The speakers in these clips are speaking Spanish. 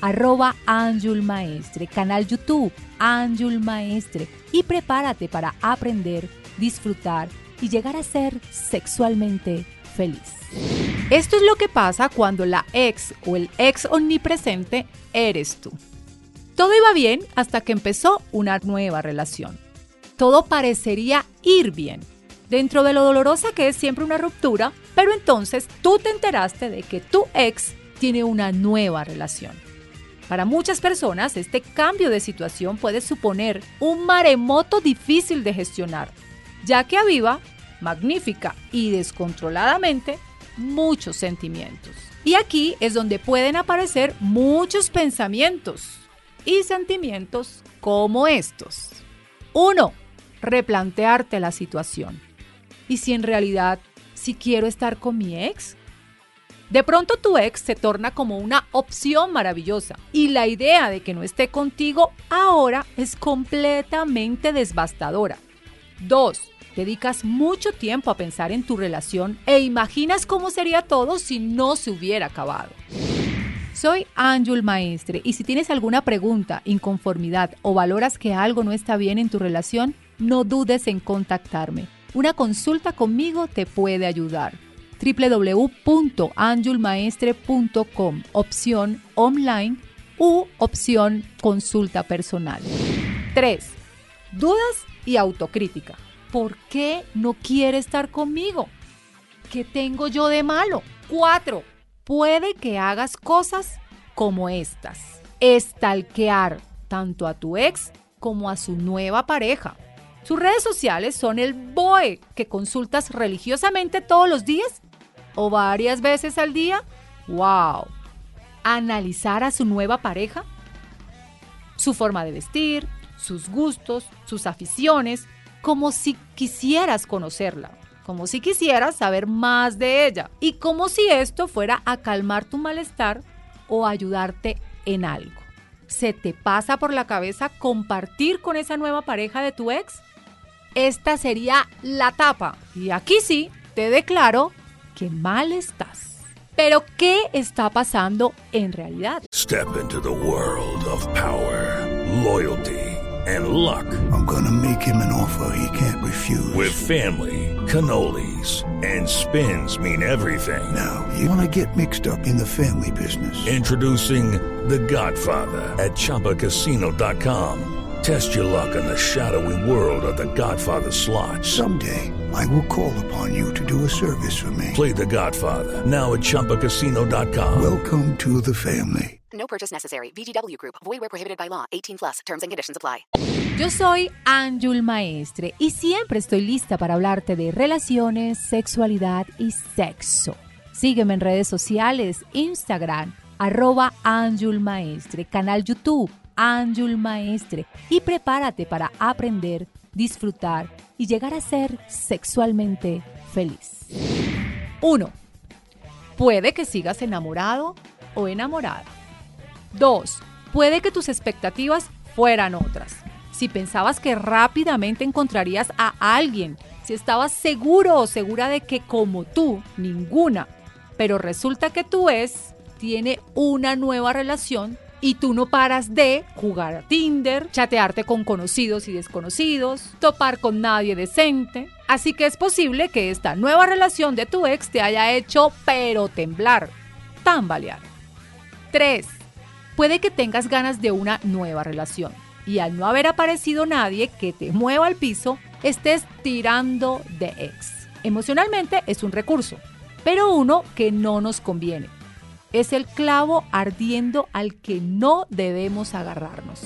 arroba Anjul Maestre, canal YouTube, Anjul Maestre y prepárate para aprender, disfrutar y llegar a ser sexualmente feliz. Esto es lo que pasa cuando la ex o el ex omnipresente eres tú. Todo iba bien hasta que empezó una nueva relación todo parecería ir bien, dentro de lo dolorosa que es siempre una ruptura, pero entonces tú te enteraste de que tu ex tiene una nueva relación. Para muchas personas, este cambio de situación puede suponer un maremoto difícil de gestionar, ya que aviva, magnífica y descontroladamente, muchos sentimientos. Y aquí es donde pueden aparecer muchos pensamientos y sentimientos como estos. 1 replantearte la situación. ¿Y si en realidad si quiero estar con mi ex? De pronto tu ex se torna como una opción maravillosa y la idea de que no esté contigo ahora es completamente devastadora. 2. Dedicas mucho tiempo a pensar en tu relación e imaginas cómo sería todo si no se hubiera acabado. Soy Anjul Maestre y si tienes alguna pregunta, inconformidad o valoras que algo no está bien en tu relación, no dudes en contactarme. Una consulta conmigo te puede ayudar. www.anjulmaestre.com, opción online u opción consulta personal. 3. Dudas y autocrítica. ¿Por qué no quiere estar conmigo? ¿Qué tengo yo de malo? 4. Puede que hagas cosas como estas. Estalquear tanto a tu ex como a su nueva pareja. Sus redes sociales son el BOE que consultas religiosamente todos los días o varias veces al día. ¡Wow! Analizar a su nueva pareja, su forma de vestir, sus gustos, sus aficiones, como si quisieras conocerla, como si quisieras saber más de ella y como si esto fuera a calmar tu malestar o ayudarte en algo. ¿Se te pasa por la cabeza compartir con esa nueva pareja de tu ex? esta sería la tapa. Y aquí sí, te declaro que mal estás. Pero ¿qué está pasando en realidad? Step into the world of power, loyalty and luck. I'm gonna make him an offer he can't refuse. With family, cannolis and spins mean everything. Now, you wanna get mixed up in the family business. Introducing The Godfather at chapacasino.com. Test your luck in the shadowy world of the Godfather slot. Someday, I will call upon you to do a service for me. Play the Godfather, now at Chumpacasino.com. Welcome to the family. No purchase necessary. VGW Group. Void where prohibited by law. 18 plus. Terms and conditions apply. Yo soy Anjul Maestre y siempre estoy lista para hablarte de relaciones, sexualidad y sexo. Sígueme en redes sociales, Instagram, arroba Anjul Maestre, canal YouTube Anjul Maestre y prepárate para aprender, disfrutar y llegar a ser sexualmente feliz. 1. Puede que sigas enamorado o enamorada. 2. Puede que tus expectativas fueran otras. Si pensabas que rápidamente encontrarías a alguien, si estabas seguro o segura de que como tú, ninguna, pero resulta que tú es, tiene una nueva relación y tú no paras de jugar a Tinder, chatearte con conocidos y desconocidos, topar con nadie decente. Así que es posible que esta nueva relación de tu ex te haya hecho pero temblar, tambalear. 3. Puede que tengas ganas de una nueva relación y al no haber aparecido nadie que te mueva al piso, estés tirando de ex. Emocionalmente es un recurso, pero uno que no nos conviene. Es el clavo ardiendo al que no debemos agarrarnos.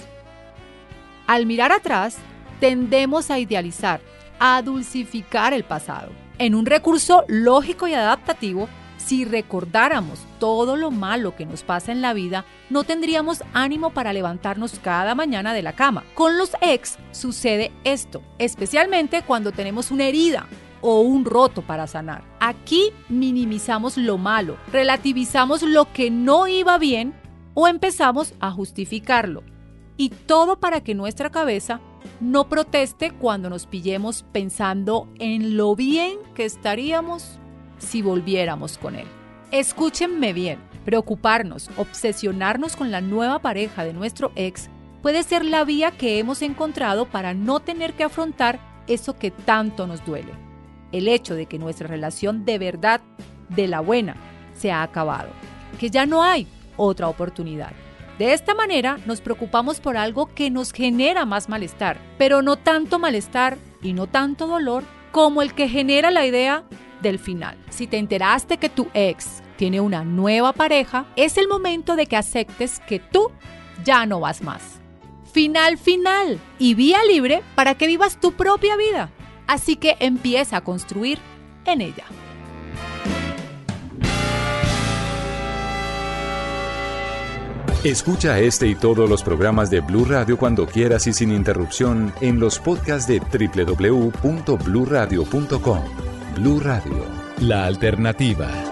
Al mirar atrás, tendemos a idealizar, a dulcificar el pasado. En un recurso lógico y adaptativo, si recordáramos todo lo malo que nos pasa en la vida, no tendríamos ánimo para levantarnos cada mañana de la cama. Con los ex sucede esto, especialmente cuando tenemos una herida o un roto para sanar. Aquí minimizamos lo malo, relativizamos lo que no iba bien o empezamos a justificarlo. Y todo para que nuestra cabeza no proteste cuando nos pillemos pensando en lo bien que estaríamos si volviéramos con él. Escúchenme bien, preocuparnos, obsesionarnos con la nueva pareja de nuestro ex puede ser la vía que hemos encontrado para no tener que afrontar eso que tanto nos duele. El hecho de que nuestra relación de verdad, de la buena, se ha acabado, que ya no hay otra oportunidad. De esta manera nos preocupamos por algo que nos genera más malestar, pero no tanto malestar y no tanto dolor como el que genera la idea del final. Si te enteraste que tu ex tiene una nueva pareja, es el momento de que aceptes que tú ya no vas más. Final final y vía libre para que vivas tu propia vida. Así que empieza a construir en ella. Escucha este y todos los programas de Blue Radio cuando quieras y sin interrupción en los podcasts de www.bluradio.com. Blue Radio, la alternativa.